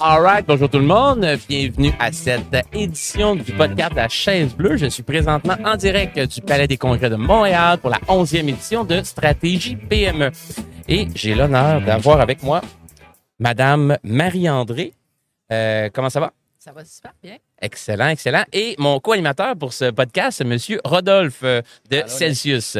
All right, bonjour tout le monde. Bienvenue à cette édition du podcast de la chaise bleue. Je suis présentement en direct du Palais des Congrès de Montréal pour la 11e édition de Stratégie PME. Et j'ai l'honneur d'avoir avec moi Madame Marie-André. Euh, comment ça va? Ça va super bien. Excellent, excellent. Et mon co-animateur pour ce podcast, Monsieur Rodolphe euh, de Allô, Celsius.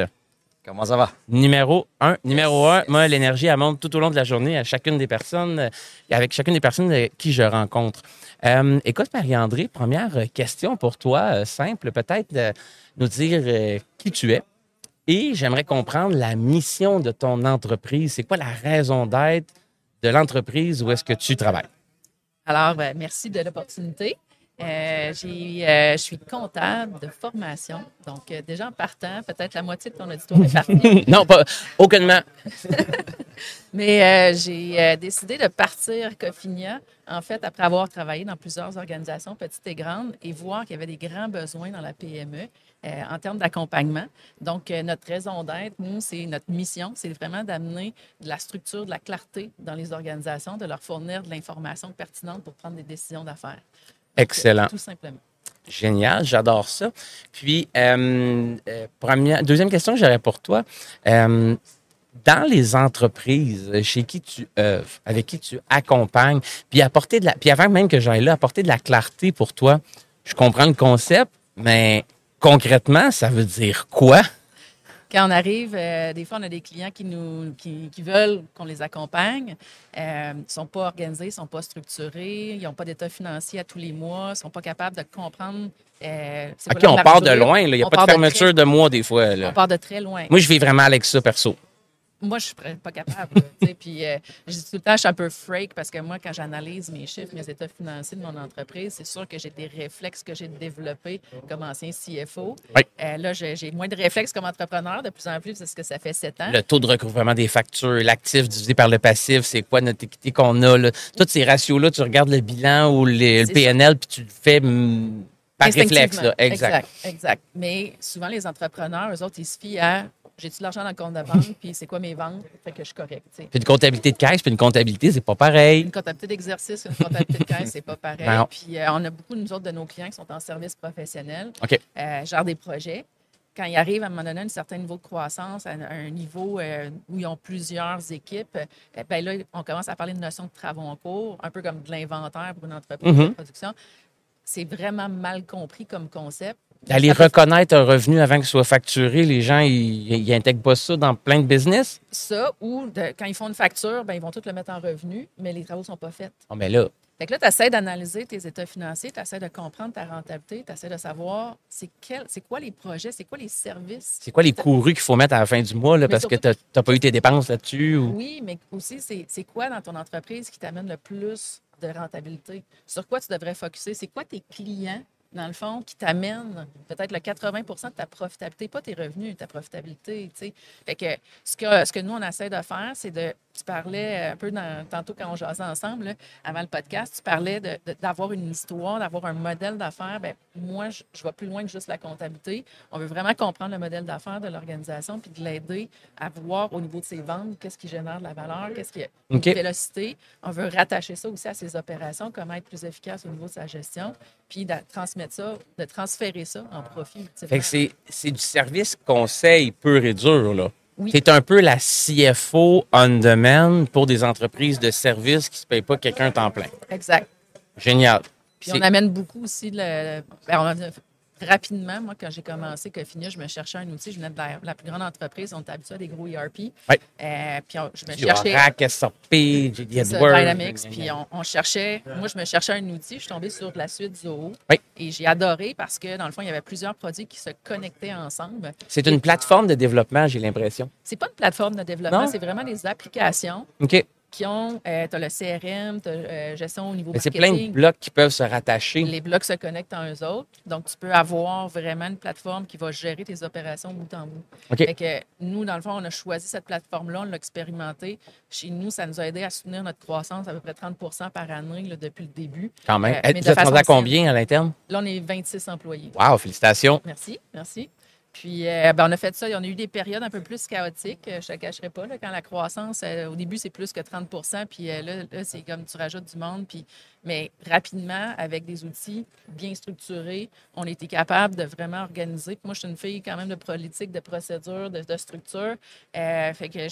Comment ça va? Numéro un. Numéro un, Yes. moi, l'énergie, elle monte tout au long de la journée à chacune des personnes, euh, avec chacune des personnes euh, qui je rencontre. Euh, écoute, Marie-André, première question pour toi, simple, peut-être nous dire euh, qui tu es. Et j'aimerais comprendre la mission de ton entreprise. C'est quoi la raison d'être de l'entreprise où est-ce que tu travailles? Alors, ben, merci de l'opportunité. Euh, j'ai, euh, je suis comptable de formation. Donc, euh, déjà en partant, peut-être la moitié de ton auditoire est partie. non, pas aucunement. Mais euh, j'ai décidé de partir Cofinia, en fait, après avoir travaillé dans plusieurs organisations, petites et grandes, et voir qu'il y avait des grands besoins dans la PME en termes d'accompagnement. Donc, notre raison d'être, nous, c'est notre mission, c'est vraiment d'amener de la structure, de la clarté dans les organisations, de leur fournir de l'information pertinente pour prendre des décisions d'affaires. Excellent. Tout simplement. Génial, j'adore ça. Puis, euh, euh, première, deuxième question que j'aurais pour toi. Euh, dans les entreprises chez qui tu œuvres, avec qui tu accompagnes, puis apporter de la, puis avant même que j'aille là, apporter de la clarté pour toi. Je comprends le concept, mais concrètement, ça veut dire quoi? Quand on arrive, euh, des fois, on a des clients qui, nous, qui, qui veulent qu'on les accompagne. Euh, ils ne sont pas organisés, ils ne sont pas structurés, ils n'ont pas d'état financier à tous les mois, ils ne sont pas capables de comprendre. euh, OK, on part de loin, il n'y a On pas de de fermeture de mois des fois. très- Là. On part de très loin. Moi, je vis vraiment avec ça perso. Moi, je ne suis pas capable. Puis, euh, je dis tout le temps, je suis un peu freak parce que moi, quand j'analyse mes chiffres, mes états financiers de mon entreprise, c'est sûr que j'ai des réflexes que j'ai développés comme ancien CFO. Oui. Euh, là, j'ai moins de réflexes comme entrepreneur de plus en plus parce que ça fait sept ans. Le taux de recouvrement des factures, l'actif divisé par le passif, c'est quoi notre équité qu'on a. Là? Tous ces ratios-là, tu regardes le bilan ou les- le PNL, puis tu le fais mm, par réflexe. Là. Exact. exact. Exact. Mais souvent, les entrepreneurs, eux autres, ils se fient à j'ai-tu de l'argent dans le compte de banque, puis c'est quoi mes ventes, fait que je suis correct. Puis une comptabilité de caisse, puis une comptabilité, c'est pas pareil. Une comptabilité d'exercice, une comptabilité de caisse, c'est pas pareil. Non. Puis euh, on a beaucoup, nous autres, de nos clients qui sont en service professionnel, OK. euh, gèrent des projets. Quand ils arrivent à un moment donné à un certain niveau de croissance, à un, niveau euh, où ils ont plusieurs équipes, ben là, on commence à parler de notion de travaux en cours, un peu comme de l'inventaire pour une entreprise Mhm. de production. C'est vraiment mal compris comme concept. Aller reconnaître un revenu avant qu'il soit facturé, les gens, ils n'intègrent pas ça dans plein de business. ça ou de- quand ils font une facture, ben, ils vont tout le mettre en revenu, mais les travaux ne sont pas faits. Oh, mais là, Fait que là, tu essaies d'analyser tes états financiers, tu essaies de comprendre ta rentabilité, tu essaies de savoir c'est quoi les projets, c'est quoi les services. c'est quoi les courus qu'il faut mettre à la fin du mois, là, parce que tu n'as pas eu tes dépenses là-dessus? Ou... Oui, mais aussi, c'est c'est quoi dans ton entreprise qui t'amène le plus de rentabilité? Sur quoi tu devrais focuser? C'est quoi tes clients, dans le fond, qui t'amènent peut-être le 80% de ta profitabilité, pas tes revenus, ta profitabilité. Fait que ce, que ce que nous, on essaie de faire, c'est de... Tu parlais un peu dans- tantôt quand on jasait ensemble, là, avant le podcast, tu parlais d'avoir une histoire, d'avoir un modèle d'affaires. Ben moi, je, je vais plus loin que juste la comptabilité. On veut vraiment comprendre le modèle d'affaires de l'organisation puis de l'aider à voir au niveau de ses ventes qu'est-ce qui génère de la valeur, qu'est-ce qui a une OK. vélocité. On veut rattacher ça aussi à ses opérations, comment être plus efficace au niveau de sa gestion, puis de transmettre ça, de transférer ça en profit. ultimement. Fait que c'est c'est du service conseil pur et dur, là. Oui. C'est un peu la CFO on demand pour des entreprises de services qui ne se payent pas quelqu'un temps plein. Exact. Génial. Puis on amène beaucoup aussi le. ben, on rapidement, moi, quand j'ai commencé Cofinia, je me cherchais un outil. Je venais de la, la plus grande entreprise. On était habitué à des gros ERP. Ouais. Euh, puis on- je me Du cherchais. Oracle, SAP. Dynamics. Puis on, on cherchait, moi, je me cherchais un outil. Je suis tombée sur la suite Zoho. Oui. Et j'ai adoré parce que, dans le fond, il y avait plusieurs produits qui se connectaient ensemble. C'est une plateforme de développement, j'ai l'impression. C'est pas une plateforme de développement, c'est vraiment des applications OK. Tu as le CRM, tu as gestion au niveau Mais c'est marketing. plein de blocs qui peuvent se rattacher. Les blocs se connectent en eux autres. Donc, tu peux avoir vraiment une plateforme qui va gérer tes opérations bout en bout. Fait que nous, dans le fond, on a choisi cette plateforme-là, on l'a expérimenté. Chez nous, ça nous a aidé à soutenir notre croissance à peu près 30% par année là, depuis le début. Quand même. Euh, mais Vous êtes à combien à l'interne? Là, on est 26 employés. Wow, félicitations. Merci, merci. Puis, euh, ben, on a fait ça. On a eu des périodes un peu plus chaotiques. euh, Je te le cacherai pas. là, quand la croissance, euh, au début, c'est plus que 30% Puis euh, là, là, c'est comme tu rajoutes du monde. Puis, mais rapidement, avec des outils bien structurés, on était capable de vraiment organiser. Puis moi, je suis une fille quand même de politique, de procédure, de, de structure. Fait que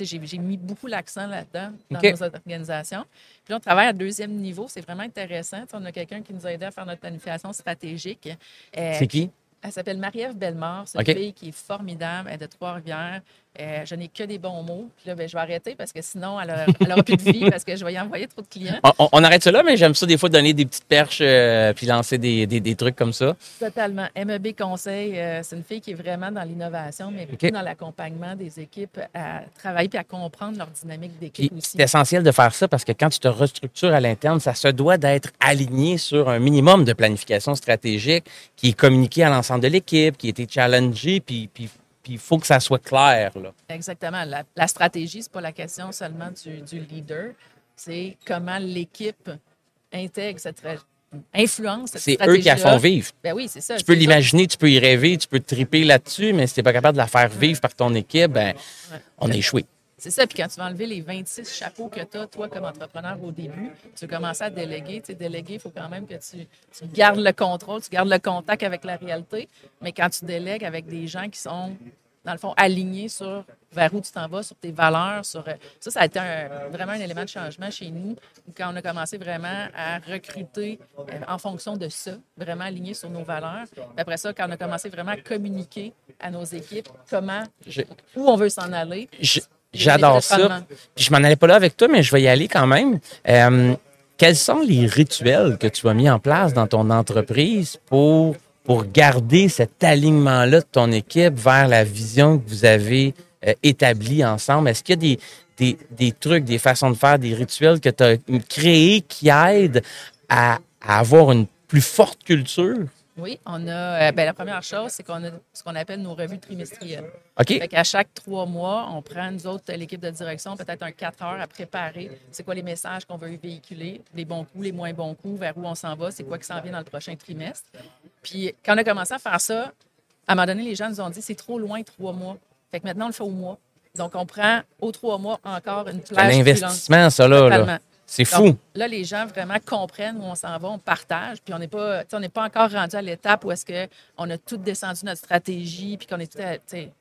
j'ai mis beaucoup l'accent là-dedans dans OK. nos organisations. Puis là, on travaille à deuxième niveau. C'est vraiment intéressant. On a quelqu'un qui nous a aidé à faire notre planification stratégique. C'est qui? Elle s'appelle Marie-Ève Bellemare. C'est une fille qui est formidable. Elle est de Trois-Rivières. Euh, je n'ai que des bons mots. Puis là, ben, je vais arrêter parce que sinon, elle n'aura plus de vie parce que je vais y envoyer trop de clients. On, arrête ça là, mais j'aime ça des fois donner des petites perches euh, puis lancer des, des- des trucs comme ça. Totalement. MEB Conseil, euh, c'est une fille qui est vraiment dans l'innovation, mais beaucoup OK. dans l'accompagnement des équipes à travailler puis à comprendre leur dynamique d'équipe aussi. c'est essentiel de faire ça parce que quand tu te restructures à l'interne, ça se doit d'être aligné sur un minimum de planification stratégique qui est communiqué à l'ensemble de l'équipe, qui a été challengé, puis puis- puis il faut que ça soit clair. Là. Exactement. La, la stratégie, c'est pas la question seulement du, du leader, c'est comment l'équipe intègre cette influence C'est eux qui la font vivre. Ben oui, c'est ça. Tu peux l'imaginer, tu peux y rêver, tu peux triper là-dessus, mais si tu n'es pas capable de la faire vivre par ton équipe, ben, Ouais. on a échoué. C'est ça. Puis quand tu vas enlever les 26 chapeaux que tu as, toi, comme entrepreneur au début, tu veux commencer à déléguer. Tu sais, déléguer, il faut quand même que tu, tu gardes le contrôle, tu gardes le contact avec la réalité. Mais quand tu délègues avec des gens qui sont, dans le fond, alignés sur vers où tu t'en vas, sur tes valeurs, sur euh, ça, ça a été un- vraiment un élément de changement chez nous quand on a commencé vraiment à recruter euh, en fonction de ça, vraiment aligné sur nos valeurs. Puis après ça, quand on a commencé vraiment à communiquer à nos équipes comment, où on veut s'en aller, je- J'adore ça. rendement. Puis je m'en allais pas là avec toi, mais je vais y aller quand même. Euh, quels sont les rituels que tu as mis en place dans ton entreprise pour, pour garder cet alignement-là de ton équipe vers la vision que vous avez euh, établie ensemble? Est-ce qu'il y a des, des, des trucs, des façons de faire, des rituels que tu as créés qui aident à, à avoir une plus forte culture? Oui, on a. euh, ben, la première chose, c'est qu'on a ce qu'on appelle nos revues trimestrielles. OK? Fait qu'à chaque trois mois, on prend, nous autres, l'équipe de direction, peut-être un quatre heures à préparer. C'est quoi les messages qu'on veut véhiculer, les bons coups, les moins bons coups, vers où on s'en va, c'est quoi qui s'en vient dans le prochain trimestre. Puis quand on a commencé à faire ça, à un moment donné, les gens nous ont dit c'est trop loin, trois mois. Fait que maintenant, on le fait au mois. Donc, on prend aux trois mois encore une C'est plage un plus longue. investissement, ça, là. là. C'est Donc, fou. là, les gens vraiment comprennent où on s'en va, on partage, puis on n'est pas, on n'est pas encore rendu à l'étape où est-ce qu'on a tout descendu notre stratégie, puis qu'on est tout, à-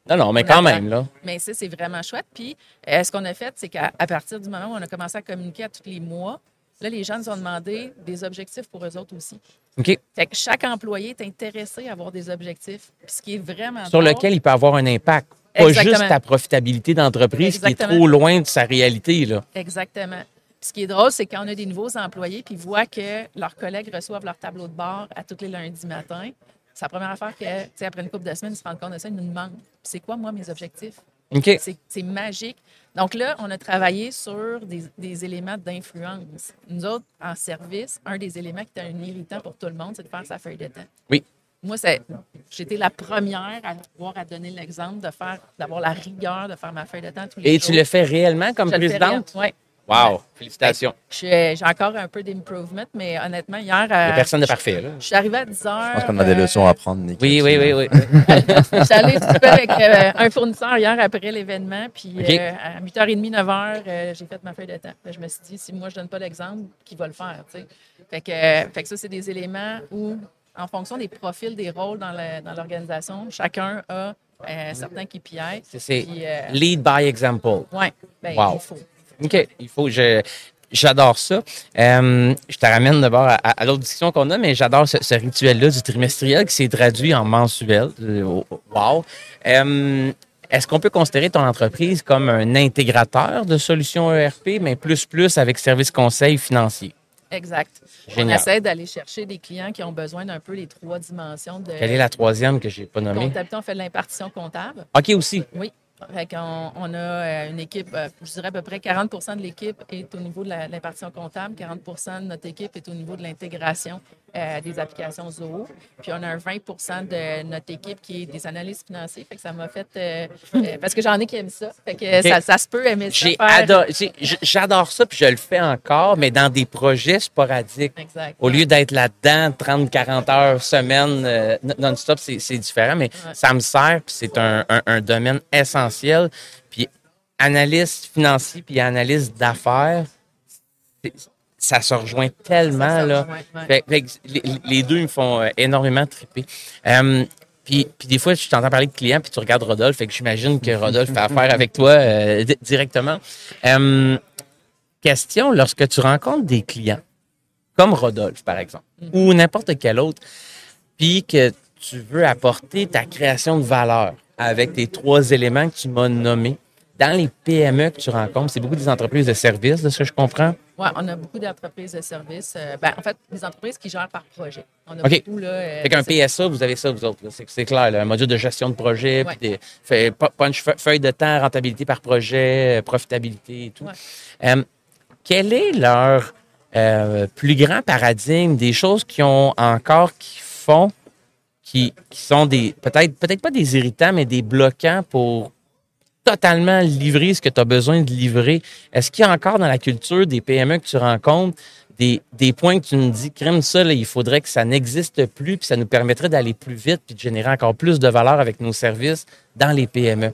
Non, non, mais quand même, là. mais ça, c'est vraiment chouette. Puis, euh, ce qu'on a fait, c'est qu'à partir du moment où on a commencé à communiquer à tous les mois, là, les gens nous ont demandé des objectifs pour eux autres aussi. OK. Fait que chaque employé est intéressé à avoir des objectifs. Puis ce qui est vraiment sur drôle- lequel il peut avoir un impact. Pas Exactement. juste ta profitabilité d'entreprise qui est trop loin de sa réalité. Là. Exactement. Puis ce qui est drôle, c'est quand on a des nouveaux employés puis voient que leurs collègues reçoivent leur tableau de bord à tous les lundis matins. C'est la première affaire que, tu sais, après une couple de semaines, ils se rendent compte de ça, ils nous demandent c'est quoi, moi, mes objectifs? OK. C'est magique. Donc là, on a travaillé sur des, des éléments d'influence. Nous autres, en service, un des éléments qui était un irritant pour tout le monde, c'est de faire sa feuille de temps. Oui. Moi, j'étais la première à pouvoir à donner l'exemple de faire, d'avoir la rigueur de faire ma feuille de temps tous les Et jours. tu le fais réellement comme Je le fais ouais. Wow! Félicitations. J'ai j'ai encore un peu d'improvement, mais honnêtement, hier, euh, personne de parfait. Là. je suis arrivée à 10 heures. Je pense qu'on a des euh, leçons à prendre, Nick. Oui, oui, oui, oui. Je suis allée un petit peu avec euh, un fournisseur hier après l'événement, puis euh, à 8h30, 9h, euh, j'ai fait ma feuille de temps. Je me suis dit, si moi je donne pas l'exemple, qui va le faire? tu sais? Fait que, euh, fait que ça, c'est des éléments où, en fonction des profils, des rôles dans l'organisation, chacun a euh, certains KPI. C'est- C'est Puis, euh, lead by example. ouais, ben, Wow. il faut. OK. Il faut. Je, j'adore ça. Euh, je te ramène d'abord à, à- à l'autre discussion qu'on a, mais j'adore ce, ce rituel-là du trimestriel qui s'est traduit en mensuel. Euh, Wow. Euh, est-ce qu'on peut considérer ton entreprise comme un intégrateur de solutions ERP, mais plus plus avec service conseil financier? Exact. Génial. On essaie d'aller chercher des clients qui ont besoin d'un peu les trois dimensions de Quelle est la troisième que j'ai pas nommée? comptabilité. On fait de l'impartition comptable. OK aussi. Oui. Fait on a euh, une équipe, euh, je dirais à peu près 40% de l'équipe est au niveau de la- comptable, 40% de notre équipe est au niveau de l'intégration euh, des applications Zoho. Puis on a un 20% de notre équipe qui est des analystes financiers. Fait que ça m'a fait. euh, euh, parce que j'en ai qui aiment ça. Fait que ça, ça se peut aimer ça. J'adore ça, puis je le fais encore, mais dans des projets sporadiques. Exact. Au lieu d'être là-dedans 30-40 heures semaine non-stop, c'est différent, mais Ouais. ça me sert, puis c'est un, un- un domaine essentiel. Puis analyste financier puis analyste d'affaires, ça se rejoint tellement, là. rejoint, ouais. Fait- fait que les, les deux me font euh, énormément triper. Euh, puis, puis des fois, je t'entends parler de clients, puis tu regardes Rodolphe, fait que j'imagine que Rodolphe fait affaire avec toi euh, di- directement. Question, lorsque tu rencontres des clients, comme Rodolphe, par exemple, ou n'importe quel autre, puis que tu veux apporter ta création de valeur avec tes trois éléments que tu m'as nommés, dans les PME que tu rencontres, c'est beaucoup des entreprises de services, de ce que je comprends? Oui, on a beaucoup d'entreprises de services. euh, ben, en fait, des entreprises qui gèrent par projet. On a OK. beaucoup, là. euh, Fait qu'un PSA, vous avez ça, vous autres. C'est clair, là, un module de gestion de projet, Ouais. puis des fait- punch, fe- feuille de temps, rentabilité par projet, euh, profitabilité et tout. Ouais. Euh, quel est leur euh, plus grand paradigme des choses qui ont encore, qui font, qui, qui sont des, peut-être peut-être pas des irritants, mais des bloquants pour totalement livrer ce que tu as besoin de livrer. Est-ce qu'il y a encore dans la culture des PME que tu rencontres des, des points que tu nous dis, crème ça, là, il faudrait que ça n'existe plus, puis ça nous permettrait d'aller plus vite, puis de générer encore plus de valeur avec nos services dans les PME?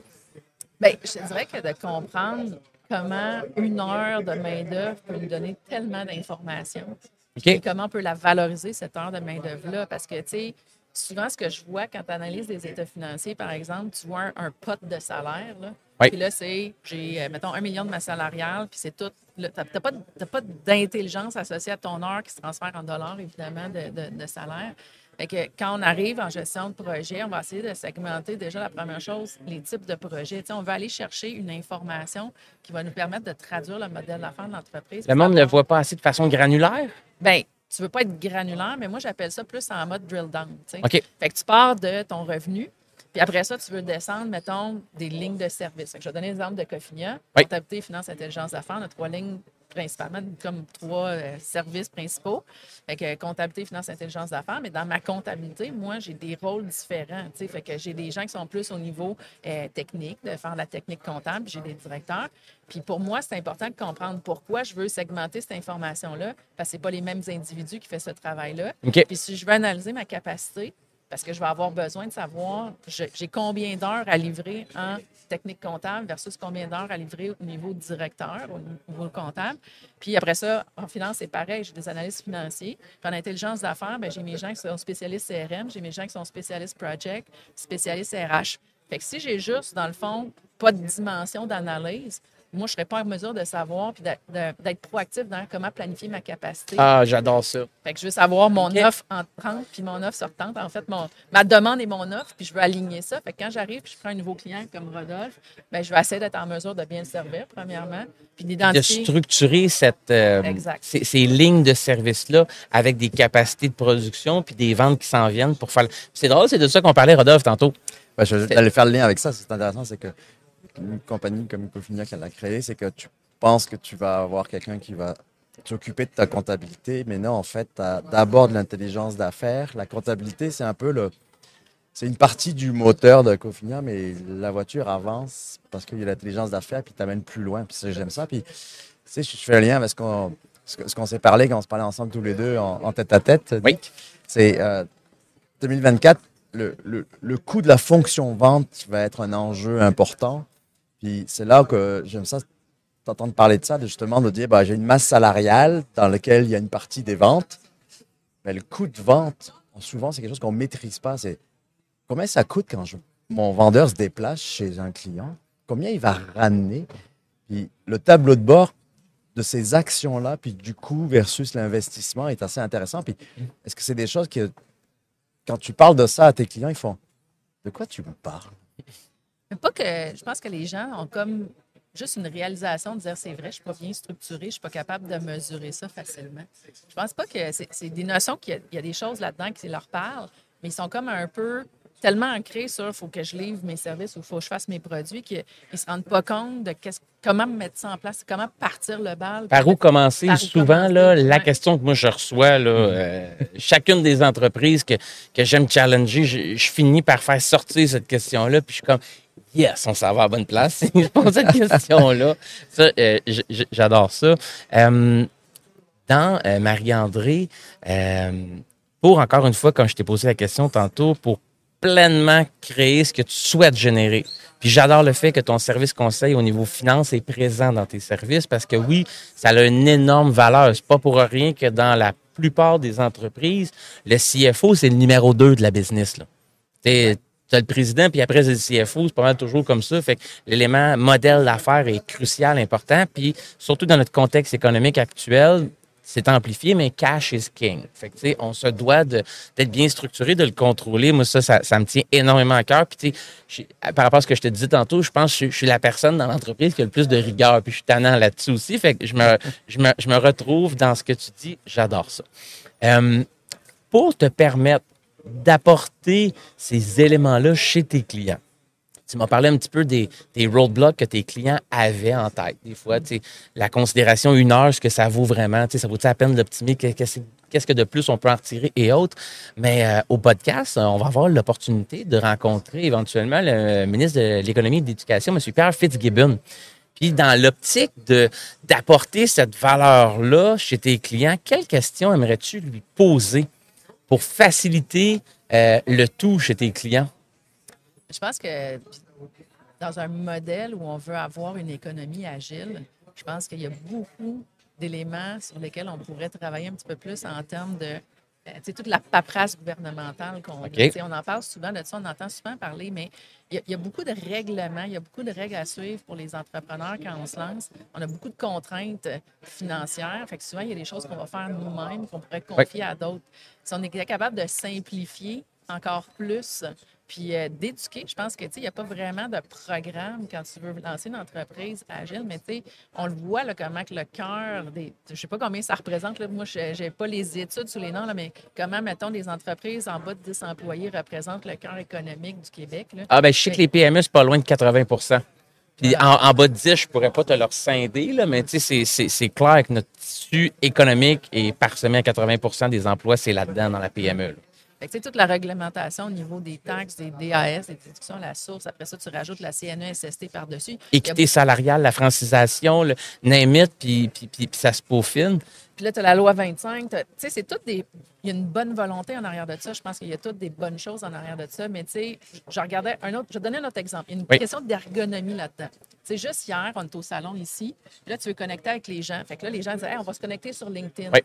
Bien, je dirais que de comprendre comment une heure de main-d'œuvre peut nous donner tellement d'informations et OK? comment on peut la valoriser, cette heure de main-d'œuvre-là? Parce que, tu sais, souvent, ce que je vois quand tu analyses des états financiers, par exemple, tu vois un, un pot de salaire. Là. Oui. Puis là, c'est, j'ai, euh, mettons, un million de ma salariale, puis c'est tout. Tu n'as pas, pas d'intelligence associée à ton heure qui se transfère en dollars, évidemment, de, de- de salaire. Fait que quand on arrive en gestion de projet, on va essayer de segmenter déjà la première chose, les types de projets. On va aller chercher une information qui va nous permettre de traduire le modèle d'affaires de l'entreprise. Le monde ne le voit pas assez de façon granulaire? Bien, tu veux pas être granulaire, mais moi, j'appelle ça plus en mode drill down. OK. Fait que tu pars de ton revenu, puis après ça, tu veux descendre, mettons, des lignes de service. Fait que je vais donner l'exemple de Cofinia. Oui. Comptabilité, finance, intelligence d'affaires. On a trois lignes principalement, comme trois euh, services principaux. Fait que comptabilité, finance, intelligence d'affaires. Mais dans ma comptabilité, moi, j'ai des rôles différents. tu sais. Fait que j'ai des gens qui sont plus au niveau euh, technique, de faire la technique comptable. J'ai des directeurs. Puis pour moi, c'est important de comprendre pourquoi je veux segmenter cette information-là, parce que ce pas les mêmes individus qui font ce travail-là. OK. Puis si je veux analyser ma capacité, parce que je vais avoir besoin de savoir j'ai combien d'heures à livrer en technique comptable versus combien d'heures à livrer au niveau directeur, au niveau comptable. Puis après ça, en finance, c'est pareil. J'ai des analystes financiers. Puis en intelligence d'affaires, ben, j'ai mes gens qui sont spécialistes CRM, j'ai mes gens qui sont spécialistes project, spécialistes RH. Fait que si j'ai juste, dans le fond, pas de dimension d'analyse, moi, je ne serais pas en mesure de savoir puis d'être- proactif dans comment planifier ma capacité. Ah, j'adore ça. Fait que je veux savoir mon offre entrante puis mon offre sortante. En fait, mon, ma demande et mon offre, puis je veux aligner ça. Fait que quand j'arrive puis je prends un nouveau client comme Rodolphe, ben je vais essayer d'être en mesure de bien le servir, premièrement, puis De structurer cette, euh, Exact. ces, ces lignes de service-là avec des capacités de production puis des ventes qui s'en viennent pour faire. C'est drôle, c'est de ça qu'on parlait, Rodolphe, tantôt. Ouais, je vais aller faire le lien avec ça. C'est intéressant, c'est que une compagnie comme Cofinia qui l'a créée, c'est que tu penses que tu vas avoir quelqu'un qui va s'occuper de ta comptabilité, mais non, en fait, tu as d'abord de l'intelligence d'affaires. La comptabilité, c'est un peu le. C'est une partie du moteur de Cofinia, mais la voiture avance parce qu'il y a l'intelligence d'affaires, puis t'amène plus loin. Puis j'aime ça. Puis, tu sais, je fais un lien avec ce qu'on ce qu'on s'est parlé quand on se parlait ensemble tous les deux en, en tête à tête. Oui. C'est euh, 2024, le, le, le coût de la fonction vente va être un enjeu important. Puis c'est là que j'aime ça, t'entendre parler de ça, de justement de dire, bah, j'ai une masse salariale dans laquelle il y a une partie des ventes. Mais le coût de vente, souvent, c'est quelque chose qu'on ne maîtrise pas. C'est combien ça coûte quand mon vendeur se déplace chez un client? Combien il va ramener? Puis le tableau de bord de ces actions-là, puis du coût versus l'investissement est assez intéressant. Est-ce que c'est des choses que, quand tu parles de ça à tes clients, ils font De quoi tu me parles? Mais Pas que je pense que les gens ont comme juste une réalisation de dire c'est vrai, je suis pas bien structuré, je suis pas capable de mesurer ça facilement. Je pense pas que c'est des notions qu'il y, a- il y a des choses là-dedans qui leur parlent, mais ils sont comme un peu tellement ancrés sur il faut que je livre mes services ou il faut que je fasse mes produits qu'ils ne se rendent pas compte de comment mettre ça en place, comment partir le bal. Par où commencer? Par où Souvent, commencer, là, la question que moi je reçois, là, euh, chacune des entreprises que, que j'aime challenger, je, je finis par faire sortir cette question-là, puis je suis comme, yes, on s'en va à la bonne place. je pose cette question-là. Ça, euh, j'adore ça. Euh, dans euh, Marie-André, pour encore une fois, comme je t'ai posé la question tantôt, pour pleinement créer ce que tu souhaites générer. Puis j'adore le fait que ton service conseil au niveau finance est présent dans tes services parce que oui, ça a une énorme valeur. C'est pas pour rien que dans la plupart des entreprises, le CFO, c'est le numéro 2 de la business. Là. Tu as le président, puis après, c'est le CFO. C'est pas mal toujours comme ça. Fait l'élément modèle d'affaires est crucial, important. Puis surtout dans notre contexte économique actuel, c'est amplifié, mais cash is king. Fait que, on se doit d'être bien structuré, de le contrôler. Moi, ça, ça, me tient énormément à cœur. Puis, par rapport à ce que je te disais tantôt, je pense que je suis la personne dans l'entreprise qui a le plus de rigueur. Puis, je suis tannant là-dessus aussi. Fait que je me, je, me, je me retrouve dans ce que tu dis. J'adore ça. Euh, pour te permettre d'apporter ces éléments-là chez tes clients, tu m'as parlé un petit peu des, des roadblocks que tes clients avaient en tête. Des fois, tu sais, la considération une heure, ce que ça vaut vraiment, tu sais, ça vaut la peine d'optimiser, que- qu'est-ce qu'est-ce que de plus on peut en retirer et autres? Mais euh, au podcast, on va avoir l'opportunité de rencontrer éventuellement le ministre de l'Économie et de l'Éducation, M. Pierre Fitzgibbon. Puis dans l'optique de d'apporter cette valeur-là chez tes clients, quelles questions aimerais-tu lui poser? Pour faciliter euh, le tout chez tes clients? Je pense que dans un modèle où on veut avoir une économie agile, je pense qu'il y a beaucoup d'éléments sur lesquels on pourrait travailler un petit peu plus en termes de euh, tu sais, toute la paperasse gouvernementale qu'on a. OK. Tu sais, On en parle souvent de ça, on entend souvent parler, mais il y, a, il y a beaucoup de règlements, il y a beaucoup de règles à suivre pour les entrepreneurs quand on se lance. On a beaucoup de contraintes euh, financières. Fait que souvent, il y a des choses qu'on va faire nous-mêmes, qu'on pourrait confier à d'autres. Si on est capable de simplifier encore plus, puis euh, d'éduquer, je pense que tu sais, il n'y a pas vraiment de programme quand tu veux lancer une entreprise agile, mais tu sais, on le voit là, comment que le cœur des. Je sais pas combien ça représente. Là, moi, je n'ai pas les études sous les noms, là, mais comment, mettons, des entreprises en bas de 10 employés représentent le cœur économique du Québec. Là. Ah, ben, je sais que les PME, c'est pas loin de 80% Puis en, en bas de 10, je pourrais pas te leur scinder, là, mais tu sais, c'est clair que notre tissu économique est parsemé à 80% des emplois, c'est là-dedans dans la PME. là. Sais, toute la réglementation au niveau des taxes, des DAS, des déductions à la source, après ça, tu rajoutes la CNESST par-dessus. Équité salariale, la francisation, le name it, puis, puis, puis, puis ça se peaufine. Puis là, tu as la loi 25. t'as- Tu sais, c'est toutes des. Il y a une bonne volonté en arrière de ça. Je pense qu'il y a toutes des bonnes choses en arrière de ça. Mais tu sais, je regardais un autre. Je vais donner un autre exemple. Il y a une Oui. question d'ergonomie là-dedans. Tu sais, juste hier, on est au salon ici. Puis là, tu veux connecter avec les gens. Fait que là, les gens disent, Hey, on va se connecter sur LinkedIn. Oui.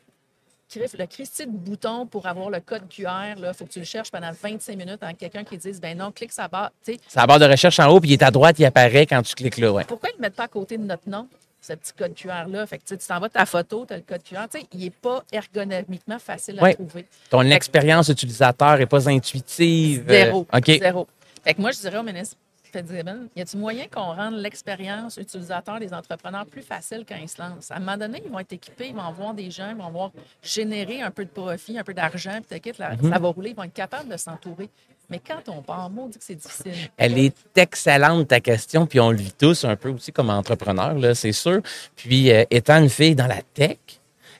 Le Christy de bouton pour avoir le code QR, il faut que tu le cherches pendant 25 minutes avec quelqu'un qui dise, ben non, clique sa barre. Tu sais, C'est la barre de recherche en haut, puis il est à droite, il apparaît quand tu cliques là. Ouais. pourquoi ils ne le mettent pas à côté de notre nom, ce petit code QR-là? Fait que tu t'en vas ta photo, tu as le code QR. Tu sais, il n'est pas ergonomiquement facile à Oui. trouver. Ton expérience utilisateur n'est pas intuitive. euh, Zéro. OK. Zéro. Fait que moi, je dirais au ministre Fitzgibbon, y a-t-il moyen qu'on rende l'expérience utilisateur des entrepreneurs plus facile quand ils se lancent? À un moment donné, ils vont être équipés, ils vont voir des gens, ils vont voir générer un peu de profit, un peu d'argent, puis t'inquiète, là, Mhm. ça va rouler, ils vont être capables de s'entourer. Mais quand on part, on dit que c'est difficile. Elle est excellente, ta question, puis on le vit tous un peu aussi comme entrepreneur, là, c'est sûr. Puis, euh, étant une fille dans la tech,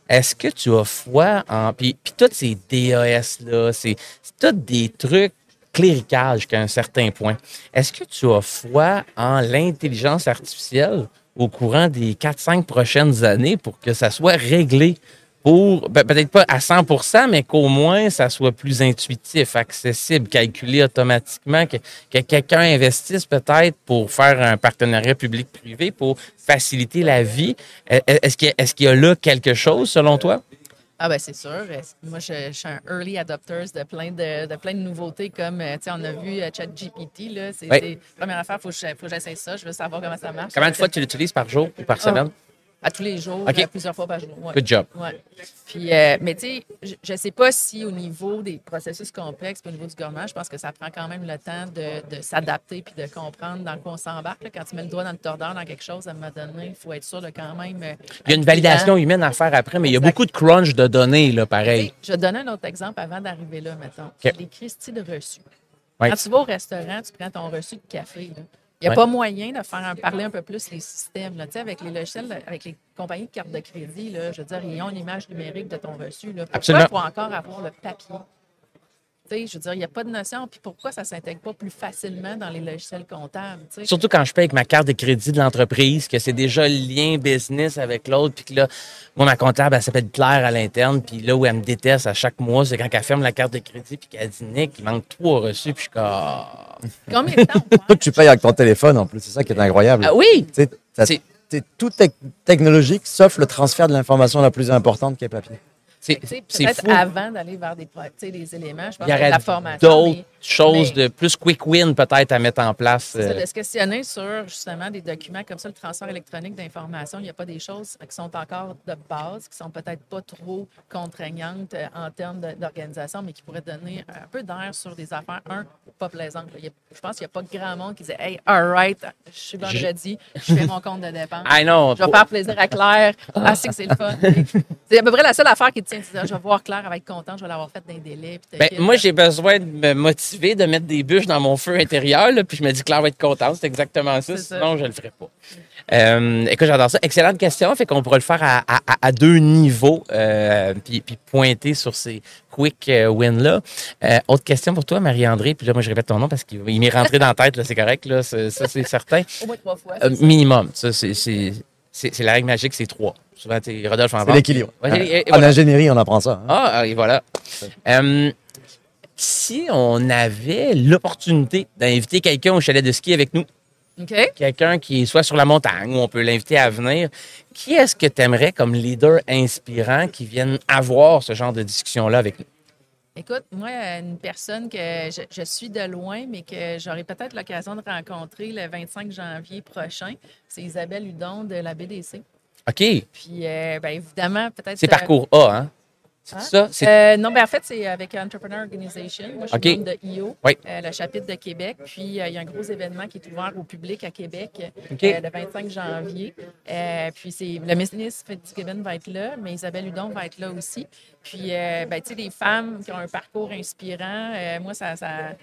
est-ce que tu as foi en. Puis, puis tous ces DAS-là, c'est c'est tous des trucs cléricages jusqu'à un certain point. Est-ce que tu as foi en l'intelligence artificielle au courant des 4-5 prochaines années pour que ça soit réglé pour, ben, peut-être pas à 100% mais qu'au moins ça soit plus intuitif, accessible, calculé automatiquement, que, que quelqu'un investisse peut-être pour faire un partenariat public-privé pour faciliter la vie? Est-ce qu'il y, y a là quelque chose selon toi? Ah ben c'est sûr. Euh, Moi, je, je suis un early adopter de plein de, de plein de nouveautés comme, euh, tu sais, on a vu euh, ChatGPT, là. C'est Oui. première affaire, il faut que je- faut que j'essaie ça. Je veux savoir comment ça marche. Combien de fois tu l'utilises par jour ou par semaine? À tous les jours, plusieurs fois par jour. ouais. Good job. Ouais. Puis, euh, mais tu sais, je ne sais pas si au niveau des processus complexes, puis au niveau du gouvernement, je pense que ça prend quand même le temps de, de s'adapter puis de comprendre dans quoi on s'embarque. Quand tu mets le doigt dans le tordeur dans quelque chose, à un moment donné, il faut être sûr de quand même. euh, Il y a une validation humaine à faire après, mais il y a beaucoup de crunch de données, là, pareil. Je donner un autre exemple avant d'arriver là, mettons. OK. Les Christie de reçus. Ouais. Quand tu vas au restaurant, tu prends ton reçu de café. là. Il n'y a Ouais. pas moyen de faire un- parler un peu plus les systèmes. Là. Tu sais, Avec les logiciels, avec les compagnies de cartes de crédit, là, je veux dire, ils ont une image numérique de ton reçu. Là. Pourquoi Absolument. il faut encore avoir le papier? Je veux dire, il n'y a pas de notion. Puis pourquoi ça ne s'intègre pas plus facilement dans les logiciels comptables? tu sais? Surtout quand je paye avec ma carte de crédit de l'entreprise, que c'est déjà le lien business avec l'autre, puis que là, moi, ma comptable, elle s'appelle Claire à l'interne, puis là où elle me déteste à chaque mois, c'est quand elle ferme la carte de crédit, puis qu'elle dit Nick, il manque trois reçus, puis je suis comme. Ah. Combien de temps? on Toi, tu payes avec ton téléphone en plus, c'est ça qui est incroyable. Ah oui! Tu sais, ça- C'est- tout tec- technologique, sauf le transfert de l'information la plus importante qui est papier. C'est Peut-être avant d'aller vers des, des éléments, je pense que la formation. d'autres mais- de plus quick win peut-être à mettre en place. C'est euh, de se questionner sur justement des documents comme ça, le transfert électronique d'informations. Il n'y a pas des choses qui sont encore de base, qui sont peut-être pas trop contraignantes euh, en termes d'organisation, mais qui pourraient donner un peu d'air sur des affaires, un, pas plaisantes. là. Il y a- je pense qu'il n'y a pas grand monde qui disait Hey, all right, je suis vendredi, je fais mon compte de dépenses. I know. Je vais faire plaisir à Claire. Ah, c'est que c'est le fun. C'est à peu près la seule affaire qui tient. Je vais voir Claire, elle va être contente, je vais l'avoir faite délais. puis Ben, moi, j'ai besoin de me motiver, de mettre des bûches dans mon feu intérieur, là, puis je me dis que Claire va être contente. C'est exactement ça. Sinon, je le ferai pas. Euh, écoute, j'adore ça. Excellente question. Fait qu'on pourra le faire à, à- à- à deux niveaux, euh, puis, puis pointer sur ces quick euh, wins-là. Euh, autre question pour toi, Marie-André. Puis là, moi, je répète ton nom parce qu'il il m'est rentré dans la tête, là, c'est correct, là, ça, c'est certain. Au moins trois fois. Euh, minimum. Ça, c'est, c'est, la règle magique, c'est trois. Souvent, tu Rodolphe en C'est l'équilibre. Ouais, et En voilà. ingénierie, on apprend ça. hein. Ah, et voilà. Euh, si on avait l'opportunité d'inviter quelqu'un au chalet de ski avec nous, quelqu'un qui soit sur la montagne ou on peut l'inviter à venir, qui est-ce que tu aimerais comme leader inspirant qui vienne avoir ce genre de discussion-là avec nous? Écoute, moi, une personne que je, je suis de loin, mais que j'aurai peut-être l'occasion de rencontrer le 25 janvier prochain, c'est Isabelle Hudon de la BDC. OK. Puis, euh, bien évidemment, peut-être. C'est euh, parcours A, hein? Hein? ça? Euh, non, ben en fait, c'est avec Entrepreneur Organization. Moi, je suis membre de IO, Oui. euh, le chapitre de Québec. Puis, euh, il y a un gros événement qui est ouvert au public à Québec le 25 janvier. Puis, c'est le ministre Fitzgibbon va être là, mais Isabelle Hudon va être là aussi. Puis, euh, ben, tu sais, des femmes qui ont un parcours inspirant, euh, moi, ça, ça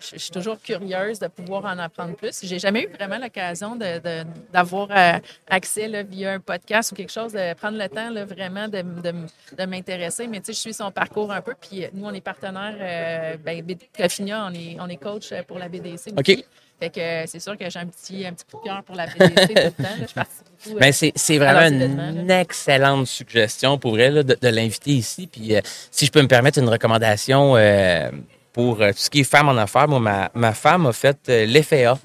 je, suis toujours curieuse de pouvoir en apprendre plus. J'ai jamais eu vraiment l'occasion de- de- d'avoir euh, accès là, via un podcast ou quelque chose, de prendre le temps là, vraiment de, de m'intéresser. Mais tu sais, je suis son parcours un peu. Puis nous, on est partenaires. Euh, ben, on est, on est coach pour la BDC aussi. OK. Fait que euh, c'est sûr que j'ai un petit, un petit coup de cœur pour la BDC tout le temps. là. Je participe beaucoup. euh, Ben, c'est, vraiment une excellente suggestion pour elle là, de, de l'inviter ici. Puis, euh, si je peux me permettre une recommandation euh, pour tout ce qui est femme en affaires, moi, ma, ma femme a fait l'EFEA,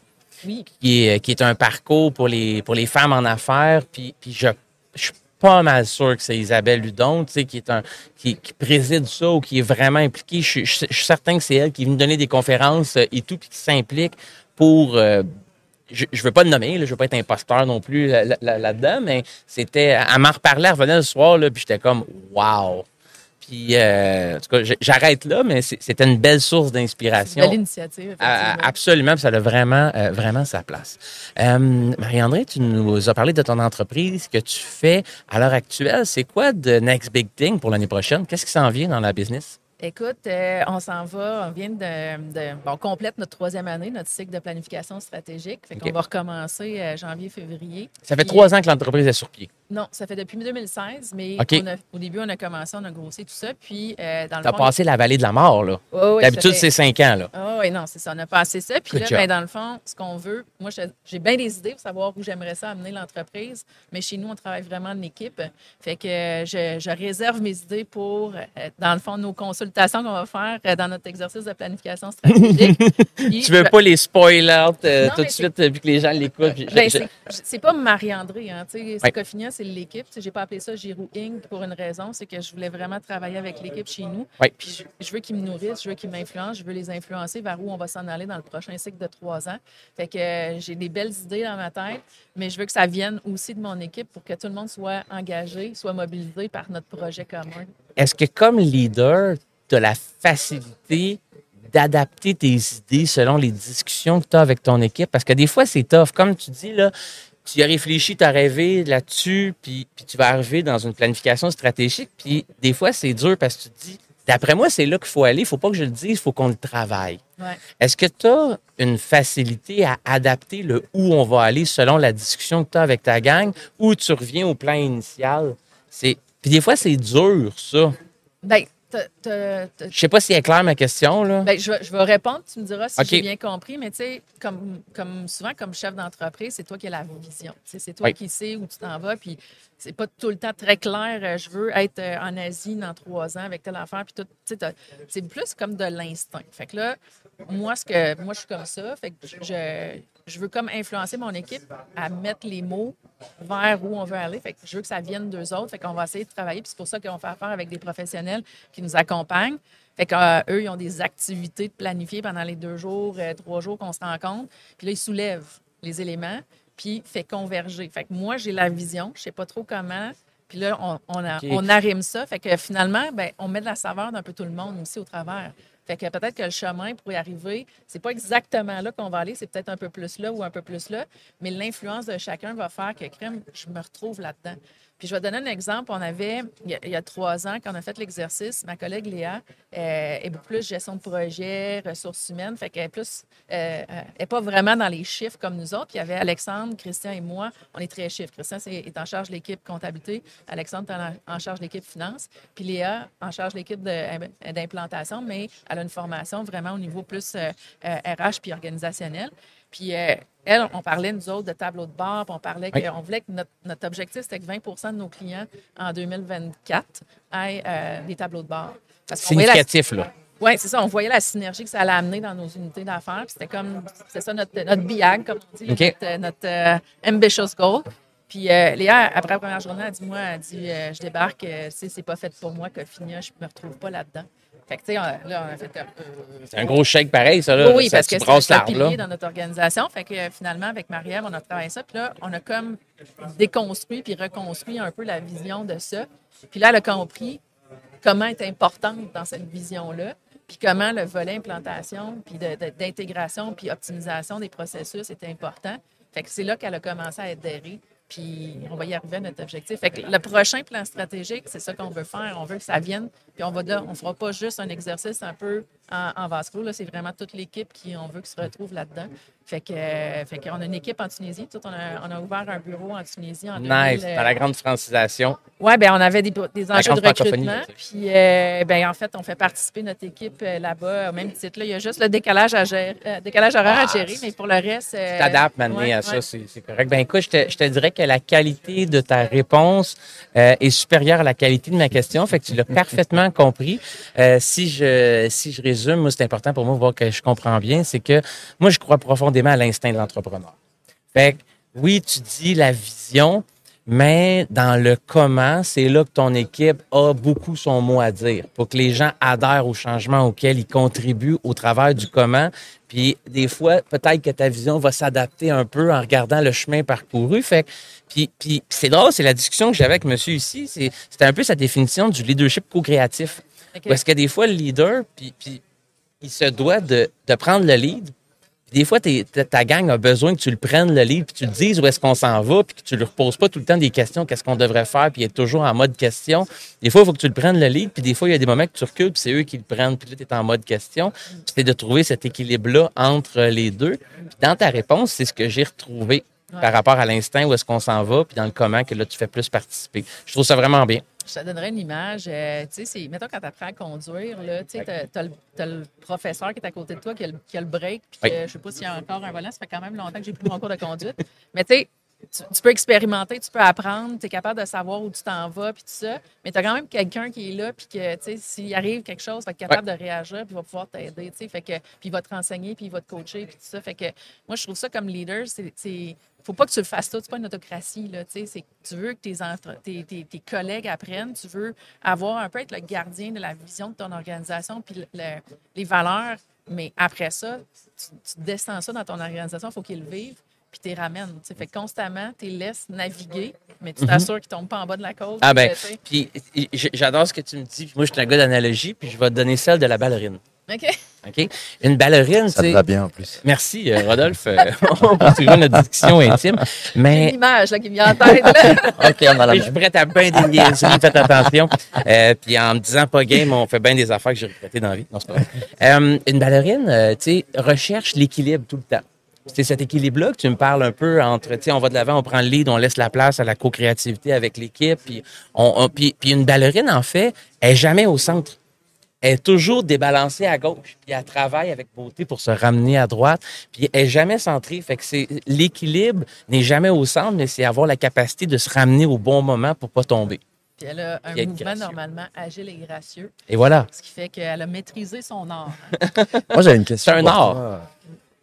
oui. qui est, qui est un parcours pour les, pour les femmes en affaires. Puis, puis je, je suis pas mal sûr que c'est Isabelle Ludon, tu sais, qui est un qui, qui préside ça ou qui est vraiment impliquée. Je, suis- je suis- je suis certain que c'est elle qui vient donner des conférences et tout, puis qui s'implique pour euh, je ne veux pas le nommer, là, je veux pas être imposteur non plus là- là- là-dedans, mais c'était. Elle m'en reparlait, elle revenait le soir, là, puis j'étais comme Wow! Puis, euh, en tout cas, j'arrête là, mais c'était une belle source d'inspiration. Belle initiative. Ah, effectivement. absolument, puis ça a vraiment, euh, vraiment sa place. Euh, Marie-André, tu nous as parlé de ton entreprise que tu fais à l'heure actuelle. C'est quoi de Next Big Thing pour l'année prochaine? Qu'est-ce qui s'en vient dans la business? Écoute, euh, on s'en va, on vient de, de- bon, on complète notre troisième année, notre cycle de planification stratégique. Fait qu'on va recommencer euh, janvier-février. Ça fait Puis, trois ans que l'entreprise est sur pied. Non, ça fait depuis 2016, mais OK. on a- au début, on a commencé, on a grossi tout ça. Puis, euh, dans le Tu as fond, passé la vallée de la mort, là. Ouais, ouais, D'habitude, c'est cinq ans, là. Ah oui, non, c'est ça. On a passé ça. Puis Good là, ben, dans le fond, ce qu'on veut, moi, j'ai bien des idées pour savoir où j'aimerais ça amener l'entreprise. Mais chez nous, on travaille vraiment en équipe. Fait que je, je réserve mes idées pour, euh, dans le fond, nos consultations qu'on va faire euh, dans notre exercice de planification stratégique. Puis, Tu veux je- pas les out euh, Non, tout de suite, vu que les gens l'écoutent. Ben, je- c'est- c'est pas Marie-André. Hein, tu sais, Ouais. C'est l'équipe. Sais, J'ai pas appelé ça Giroux Inc. pour une raison. C'est que je voulais vraiment travailler avec l'équipe chez nous. Ouais. Puis je, je veux qu'ils me nourrissent, je veux qu'ils m'influencent, je veux les influencer vers où on va s'en aller dans le prochain cycle de trois ans. Fait que euh, j'ai des belles idées dans ma tête, mais je veux que ça vienne aussi de mon équipe pour que tout le monde soit engagé, soit mobilisé par notre projet commun. Est-ce que comme leader, tu as la facilité d'adapter tes idées selon les discussions que tu as avec ton équipe? Parce que des fois, c'est tough. Comme tu dis, là, tu y as réfléchi, tu as rêvé là-dessus, puis, puis tu vas arriver dans une planification stratégique, puis des fois, c'est dur parce que tu te dis, d'après moi, c'est là qu'il faut aller. Il faut pas que je le dise, il faut qu'on le travaille. Ouais. Est-ce que tu as une facilité à adapter le où on va aller selon la discussion que tu as avec ta gang ou tu reviens au plan initial? C'est... Puis des fois, c'est dur, ça. Ben, Je sais pas si est claire ma question, là. Ben, je, vais, je vais répondre, tu me diras si OK. j'ai bien compris, mais tu sais, comme, comme souvent, comme chef d'entreprise, c'est toi qui as la vision. C'est toi Oui. qui sais où tu t'en vas, puis c'est pas tout le temps très clair. euh, Je veux être euh, en Asie dans trois ans avec telle affaire, puis tout. tu sais, t'as- C'est plus comme de l'instinct. Fait que là, moi, ce que, moi, je suis comme ça. Fait que je, je veux comme influencer mon équipe à mettre les mots vers où on veut aller. Fait que je veux que ça vienne d'eux autres. Fait qu'on va essayer de travailler. Puis c'est pour ça qu'on fait affaire avec des professionnels qui nous accompagnent. Fait qu'eux, ils ont des activités de planifier pendant les deux jours, euh, trois jours qu'on se rencontre. Puis là, ils soulèvent les éléments, puis fait converger. Fait que moi, j'ai la vision. Je sais pas trop comment. Puis là, on, on, a- OK. on arrime ça. Fait que finalement, ben, on met de la saveur d'un peu tout le monde aussi au travers. Fait que peut-être que le chemin pour y arriver, c'est pas exactement là qu'on va aller, c'est peut-être un peu plus là ou un peu plus là, mais l'influence de chacun va faire que crème, je me retrouve là-dedans. Puis je vais donner un exemple. On avait, il y a, trois ans, quand on a fait l'exercice, ma collègue Léa euh, est plus gestion de projet, ressources humaines. Fait qu'elle plus, euh, euh, est pas vraiment dans les chiffres comme nous autres. Il y avait Alexandre, Christian et moi, on est très chiffres. Christian est en charge de l'équipe comptabilité, Alexandre est en, charge de l'équipe finance, puis Léa en charge de l'équipe d'implantation, mais elle a une formation vraiment au niveau plus RH puis organisationnel. Puis euh, elle, on parlait, nous autres, de tableau de bord, puis on parlait Oui. qu'on voulait que notre, notre objectif, c'était que 20% de nos clients en 2024 aient euh, des tableaux de bord. Parce la- Significatif, là. oui, c'est ça. On voyait la synergie que ça allait amener dans nos unités d'affaires. Puis C'était comme, c'était ça notre, notre BIAG, comme on dit, notre, euh, notre, euh, ambitious goal. Puis euh, Léa, après la première journée, elle dit, moi, elle dit, euh, je débarque, euh, c'est pas fait pour moi, Cofinia, je me retrouve pas là-dedans. Fait que, tu sais, on- là, on a fait euh, C'est un gros chèque pareil, ça, là. oui, ça, parce que c'est un pilier dans notre organisation. Fait que euh, finalement, avec Marie-Ève, on a travaillé ça. Puis là, on a comme déconstruit puis reconstruit un peu la vision de ça. Puis là, elle a compris comment être importante dans cette vision-là. Puis comment le volet implantation, puis d'intégration, puis optimisation des processus est important. Fait que c'est là qu'elle a commencé à adhérer. Puis on va y arriver à notre objectif. Le prochain plan stratégique, c'est ça qu'on veut faire. On veut que ça vienne. Puis on va on fera pas juste un exercice un peu en, vase clos. C'est vraiment toute l'équipe qui on veut que se retrouve là-dedans. Fait que, euh, fait qu'on a une équipe en Tunisie. Tout, on, a, on a ouvert un bureau en Tunisie en Nice, 2000, euh, dans la grande francisation. oui, ben on avait des, des enjeux de recrutement. Puis, euh, ben, en fait, on fait participer notre équipe euh, là-bas au même titre. Là. Il y a juste le décalage, à gérer, euh, décalage horaire à gérer, mais pour le reste. euh, Tu t'adaptes maintenant ouais, à ça, ouais. c'est c'est correct. Ben écoute, je te, je te dirais que la qualité de ta réponse euh, est supérieure à la qualité de ma question. Fait que tu l'as parfaitement compris. Euh, si je si je résume, moi, c'est important pour moi de voir que je comprends bien, c'est que moi, je crois profondément à l'instinct de l'entrepreneur. Fait que oui, tu dis la vision, mais dans le comment, c'est là que ton équipe a beaucoup son mot à dire pour que les gens adhèrent au changement auquel ils contribuent au travers du comment. Puis des fois, peut-être que ta vision va s'adapter un peu en regardant le chemin parcouru. Fait que- puis, puis c'est drôle, c'est la discussion que j'avais avec monsieur ici. C'est, c'était un peu sa définition du leadership co-créatif. Parce que des fois, le leader, puis, puis il se doit de, de prendre le lead. Puis des fois, t'es- ta, gang a besoin que tu le prennes le lead, puis tu le dises où est-ce qu'on s'en va, puis que tu ne lui reposes pas tout le temps des questions, qu'est-ce qu'on devrait faire, puis il est toujours en mode question. Des fois, il faut que tu le prennes le lead, puis des fois, il y a des moments que tu recules, puis c'est eux qui le prennent, puis là, tu es en mode question. Puis c'est de trouver cet équilibre-là entre les deux. Puis dans ta réponse, c'est ce que j'ai retrouvé Ouais. par rapport à l'instinct, où est-ce qu'on s'en va, puis dans le comment que là, tu fais plus participer. Je trouve ça vraiment bien. Je te donnerais une image. euh, tu sais, mettons quand tu apprends à conduire, là, tu sais, t'as- t'as le, professeur qui est à côté de toi, qui a le, qui a le break, puis Oui. je sais pas s'il y a encore un volant, ça fait quand même longtemps que j'ai pris mon cours de conduite. Mais tu sais, tu, tu peux expérimenter, tu peux apprendre, tu es capable de savoir où tu t'en vas, puis tout ça. Mais tu as quand même quelqu'un qui est là, puis que, tu sais, s'il arrive quelque chose, va être capable de réagir, puis il va pouvoir t'aider, tu sais. Fait que, puis il va te renseigner, puis il va te coacher, puis tout ça. Fait que moi, je trouve ça comme leader, c'est. faut pas que tu le fasses tout, c'est pas une autocratie, là, tu sais. Tu veux que tes, entre- tes, tes- tes collègues apprennent, tu veux avoir un peu être le gardien de la vision de ton organisation, puis le- le- les valeurs. Mais après ça, tu, tu descends ça dans ton organisation, il faut qu'ils le vivent puis tu les ramènes. Fait que constamment, tu les laisses naviguer, mais tu t'assures qu'ils ne tombent pas en bas de la côte. Mhm. Ah ben, puis j'adore ce que tu me dis. Puis moi, je suis un gars d'analogie, puis je vais te donner celle de la ballerine. OK. OK? Une ballerine, Ça te c'est. va bien en plus. Merci, euh, Rodolphe. Euh, on poursuivra notre discussion intime. J'ai une Mais image là, qui me vient en tête. Là. OK, on a la je suis prête à bien des niaiseries, faites attention. Euh, puis en me disant pas game, on fait bien des affaires que j'ai regrettées dans la vie. Non, c'est pas vrai. Euh, une ballerine, euh, tu sais, recherche l'équilibre tout le temps. C'est cet équilibre-là que tu me parles un peu entre, tu sais, on va de l'avant, on prend le lead, on laisse la place à la co-créativité avec l'équipe. Puis, on, on- puis, puis une ballerine, en fait, elle est jamais au centre. Elle est toujours débalancée à gauche, puis elle travaille avec beauté pour se ramener à droite, puis elle est jamais centrée. Fait que c'est l'équilibre n'est jamais au centre, mais c'est avoir la capacité de se ramener au bon moment pour pas tomber. Puis elle a un mouvement gracieux. normalement agile et gracieux, Et voilà. ce qui fait qu'elle a maîtrisé son art. Moi, j'avais une question. C'est un art.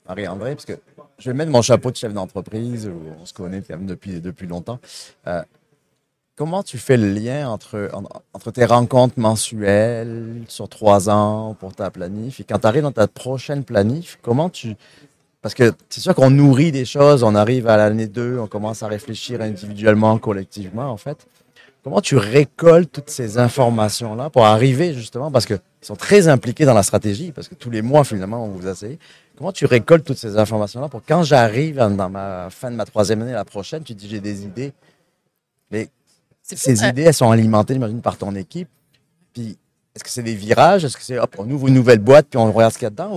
Marie-André, parce que je vais mettre mon chapeau de chef d'entreprise, on se connaît quand même depuis, depuis longtemps. Euh, comment tu fais le lien entre, en- entre tes rencontres mensuelles sur trois ans pour ta planif et quand tu arrives dans ta prochaine planif, comment tu. Parce que c'est sûr qu'on nourrit des choses, on arrive à l'année 2, on commence à réfléchir individuellement, collectivement, en fait. Comment tu récoltes toutes ces informations-là pour arriver justement, parce qu'ils sont très impliqués dans la stratégie, parce que tous les mois, finalement, on vous essaye. Comment tu récoltes toutes ces informations-là pour quand j'arrive dans- ma fin de ma troisième année, la prochaine, tu te dis j'ai des idées. Mais ces un- idées, elles sont alimentées, j'imagine, par ton équipe. Puis, est-ce que c'est des virages? Est-ce que c'est, hop, on ouvre une nouvelle boîte, puis on regarde ce qu'il y a dedans?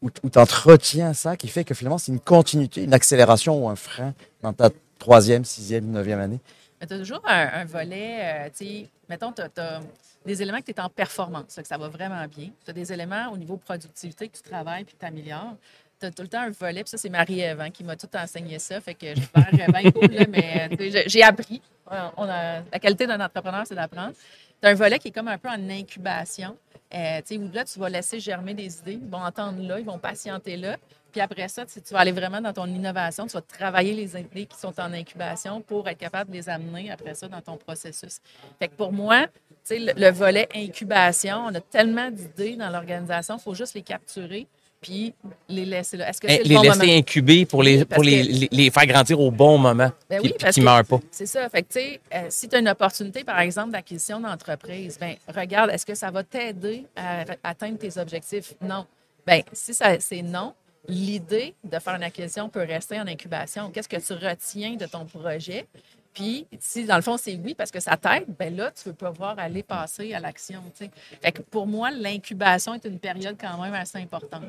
Ou, ou, tu entretiens ça qui fait que finalement, c'est une continuité, une accélération ou un frein dans ta troisième, sixième, neuvième année? Mais tu as toujours un, volet, euh, tu sais, mettons, tu as, des éléments que tu es en performance, que ça va vraiment bien. Tu as des éléments au niveau productivité que tu travailles puis que tu améliores. Tu as tout le temps un volet, puis ça, c'est Marie-Ève hein, qui m'a tout enseigné ça, fait que je perds bien cool, là, mais euh, j'ai- appris. Euh, On a, la qualité d'un entrepreneur, c'est d'apprendre. Tu as un volet qui est comme un peu en incubation, euh, où là, tu vas laisser germer des idées, ils vont entendre là, ils vont patienter là. Puis après ça, tu vas aller vraiment dans ton innovation, tu vas travailler les idées qui sont en incubation pour être capable de les amener après ça dans ton processus. Fait que pour moi, tu sais, le, le volet incubation, on a tellement d'idées dans l'organisation, il faut juste les capturer puis les laisser là. Est-ce que Eh, c'est le les bon laisser moment? incuber pour les, pour les, que- les, les faire grandir au bon moment. Ben puis oui, puis qu'ils que- meurent pas. C'est ça. Fait que, tu sais, euh, si tu as une opportunité, par exemple, d'acquisition d'entreprise, ben regarde, est-ce que ça va t'aider à r- atteindre tes objectifs? Non. Ben si ça, c'est non, l'idée de faire une acquisition peut rester en incubation? Qu'est-ce que tu retiens de ton projet? Puis, si dans le fond, c'est oui parce que ça t'aide, ben là, tu veux pouvoir aller passer à l'action. Fait que pour moi, l'incubation est une période quand même assez importante.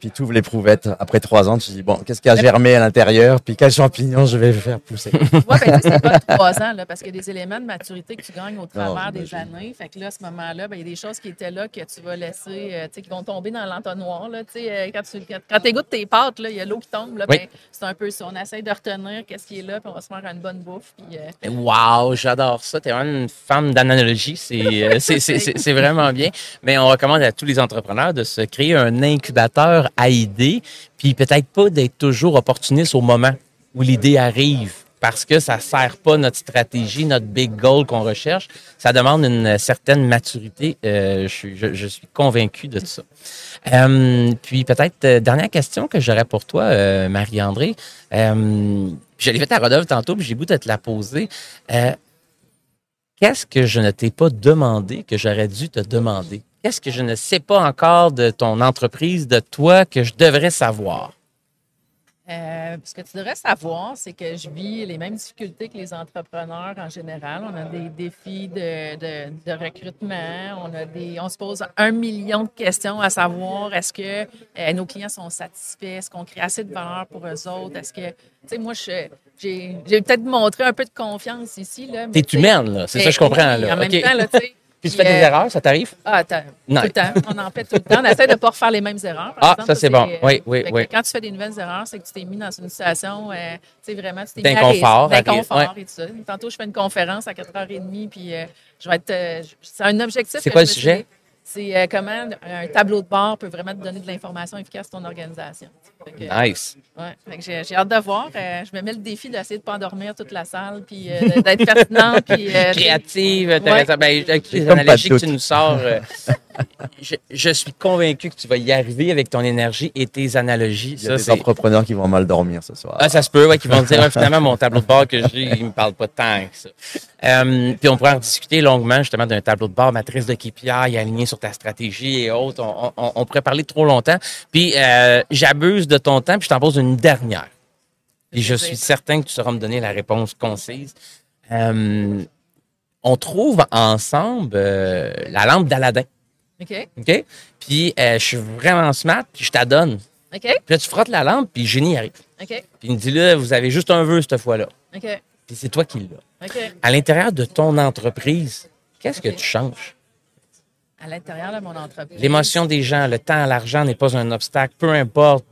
Puis tu ouvres l'éprouvettes. Après trois ans, tu dis, bon, qu'est-ce qui a germé à l'intérieur? Puis quels champignons je vais faire pousser? Oui, ben, c'est pas trois ans, là, parce qu'il y a des éléments de maturité que tu gagnes au travers des années. Fait que là, à ce moment-là, ben, il y a des choses qui étaient là que tu vas laisser, euh, tu sais, qui vont tomber dans l'entonnoir. Là, tu sais, euh, quand tu quand, quand égouttes tes pâtes, là, il y a l'eau qui tombe. Là, Oui. ben, c'est un peu ça. On essaie de retenir qu'est-ce qui est là, puis on va se faire une bonne bouffe. Puis, euh, Wow, j'adore ça. T'es vraiment une femme d'analogie. C'est, euh, c'est, c'est, c'est- c'est vraiment bien. Mais on recommande à tous les entrepreneurs de se créer un incubateur à idées, puis peut-être pas d'être toujours opportuniste au moment où l'idée arrive. Parce que ça sert pas notre stratégie, notre big goal qu'on recherche. Ça demande une certaine maturité. Euh, je, suis, convaincu de ça. Euh, puis peut-être, euh, dernière question que j'aurais pour toi, Marie-André. Je l'ai faite à Rodolphe tantôt, puis j'ai goût de te la poser. Qu'est-ce que je ne t'ai pas demandé que j'aurais dû te demander? Qu'est-ce que je ne sais pas encore de ton entreprise, de toi, que je devrais savoir? Euh, ce que tu devrais savoir, c'est que je vis les mêmes difficultés que les entrepreneurs en général. On a des défis de, de- de recrutement, on, a des, on se pose un million de questions à savoir est-ce que euh, nos clients sont satisfaits, est-ce qu'on crée assez de valeur pour eux autres, est-ce que, tu sais, moi, je- j'ai peut-être montré un peu de confiance ici. là, mais T'es humaine, là. C'est ça que je comprends, oui, là. En même OK. temps, là, tu sais. Puis tu fais des euh, erreurs, ça t'arrive? ah, attends, Non. tout le temps. On en fait tout le temps. On essaie de ne pas refaire les mêmes erreurs. par Ah, exemple. ça, c'est bon. euh, Oui, oui, oui. Quand tu fais des nouvelles erreurs, c'est que tu t'es mis dans une situation, euh, tu sais, vraiment, tu t'es D'inconfort, mis d'inconfort risque, et tout ça. Tantôt, je fais une conférence à 4h30, puis euh, je vais être. euh, c'est un objectif. C'est quoi je le suis sujet? C'est euh, comment un tableau de bord peut vraiment te donner de l'information efficace sur ton organisation. Que, Nice. ouais, j'ai, j'ai hâte de voir. Euh, je me mets le défi d'essayer de ne pas endormir toute la salle, puis euh, d'être pertinent, puis. euh, Créative, intéressante. Ben, avec les analogies que tu nous sors, euh, je, je suis convaincu que tu vas y arriver avec ton énergie et tes analogies. Il y a Ça, des entrepreneurs qui vont mal dormir ce soir. Ah, ça se peut, ouais, qui vont dire, finalement, mon tableau de bord que j'ai, il me parle pas tant que ça. Euh, puis on pourrait en discuter longuement, justement, d'un tableau de bord, matrice de KPI, aligné sur ta stratégie et autres. On, on- on pourrait parler trop longtemps. Puis euh, j'abuse de ton temps, puis je t'en pose une dernière. Et je suis certain que tu sauras me donner la réponse concise. Euh, on trouve ensemble euh, la lampe d'Aladin, OK? OK? Puis euh, je suis vraiment smart, puis je t'adonne. OK? Puis là, tu frottes la lampe, puis le génie arrive. OK? Puis il me dit là, vous avez juste un vœu cette fois-là. OK? Puis c'est toi qui l'as. OK? À l'intérieur de ton entreprise, qu'est-ce que tu changes? À l'intérieur de mon entreprise. L'émotion des gens, le temps, l'argent n'est pas un obstacle, peu importe.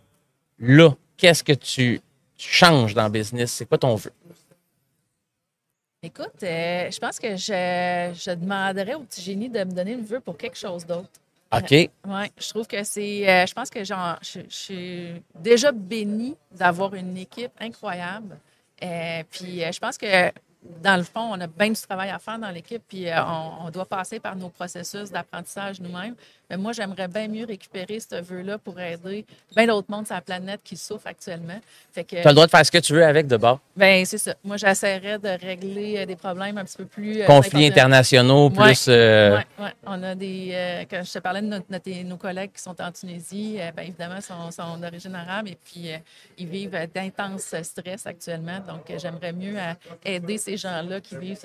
Là, qu'est-ce que tu, tu changes dans le business? C'est quoi ton vœu? Écoute, euh, je pense que je, je demanderais au petit génie de me donner une vœu pour quelque chose d'autre. OK. Oui, je trouve que c'est. euh, je pense que genre, je, je suis déjà bénie d'avoir une équipe incroyable. Euh, puis euh, je pense que dans le fond, on a bien du travail à faire dans l'équipe, puis euh, on, on doit passer par nos processus d'apprentissage nous-mêmes. Mais moi, j'aimerais bien mieux récupérer ce vœu-là pour aider bien d'autres mondes sur la planète qui souffrent actuellement. Tu as le droit de faire ce que tu veux avec de bord. ben, c'est ça. Moi, j'essaierais de régler euh, des problèmes un petit peu plus. euh, Conflits internationaux, Ouais. plus. euh, ouais. On a des. euh, quand je te parlais de notre- notre- nos collègues qui sont en Tunisie, euh, ben, évidemment, sont, sont d'origine arabe et puis ils vivent d'intenses stress actuellement. Donc, j'aimerais mieux aider ces gens-là qui vivent.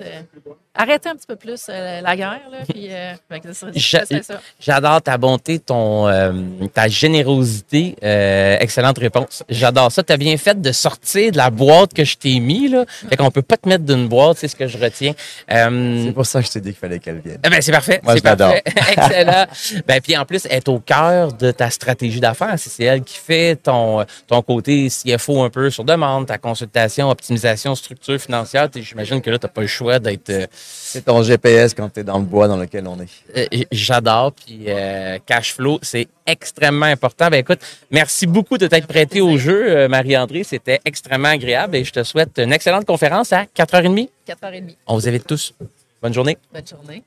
arrêter un petit peu plus la guerre, là. Puis, euh, fait ta bonté, ton, euh, ta générosité. Euh, excellente réponse. J'adore ça. Tu as bien fait de sortir de la boîte que je t'ai mis. Là. Fait qu'on peut pas te mettre d'une boîte, c'est ce que je retiens. Euh, C'est pour ça que je t'ai dit qu'il fallait qu'elle vienne. eh ben, c'est parfait. Moi, je l'adore. Excellent. Ben, puis en plus, elle est au cœur de ta stratégie d'affaires. C'est elle qui fait ton, ton côté CFO un peu sur demande, ta consultation, optimisation, structure financière. T'es- J'imagine que là, tu n'as pas le choix d'être. C'est ton GPS quand tu es dans le bois dans lequel on est. J'adore. Puis euh, cash flow, c'est extrêmement important. Ben écoute, merci beaucoup de t'être prêté au jeu, euh, Marie-André. C'était extrêmement agréable et je te souhaite une excellente conférence à 4h30. 4h30. On vous invite tous. Bonne journée. Bonne journée.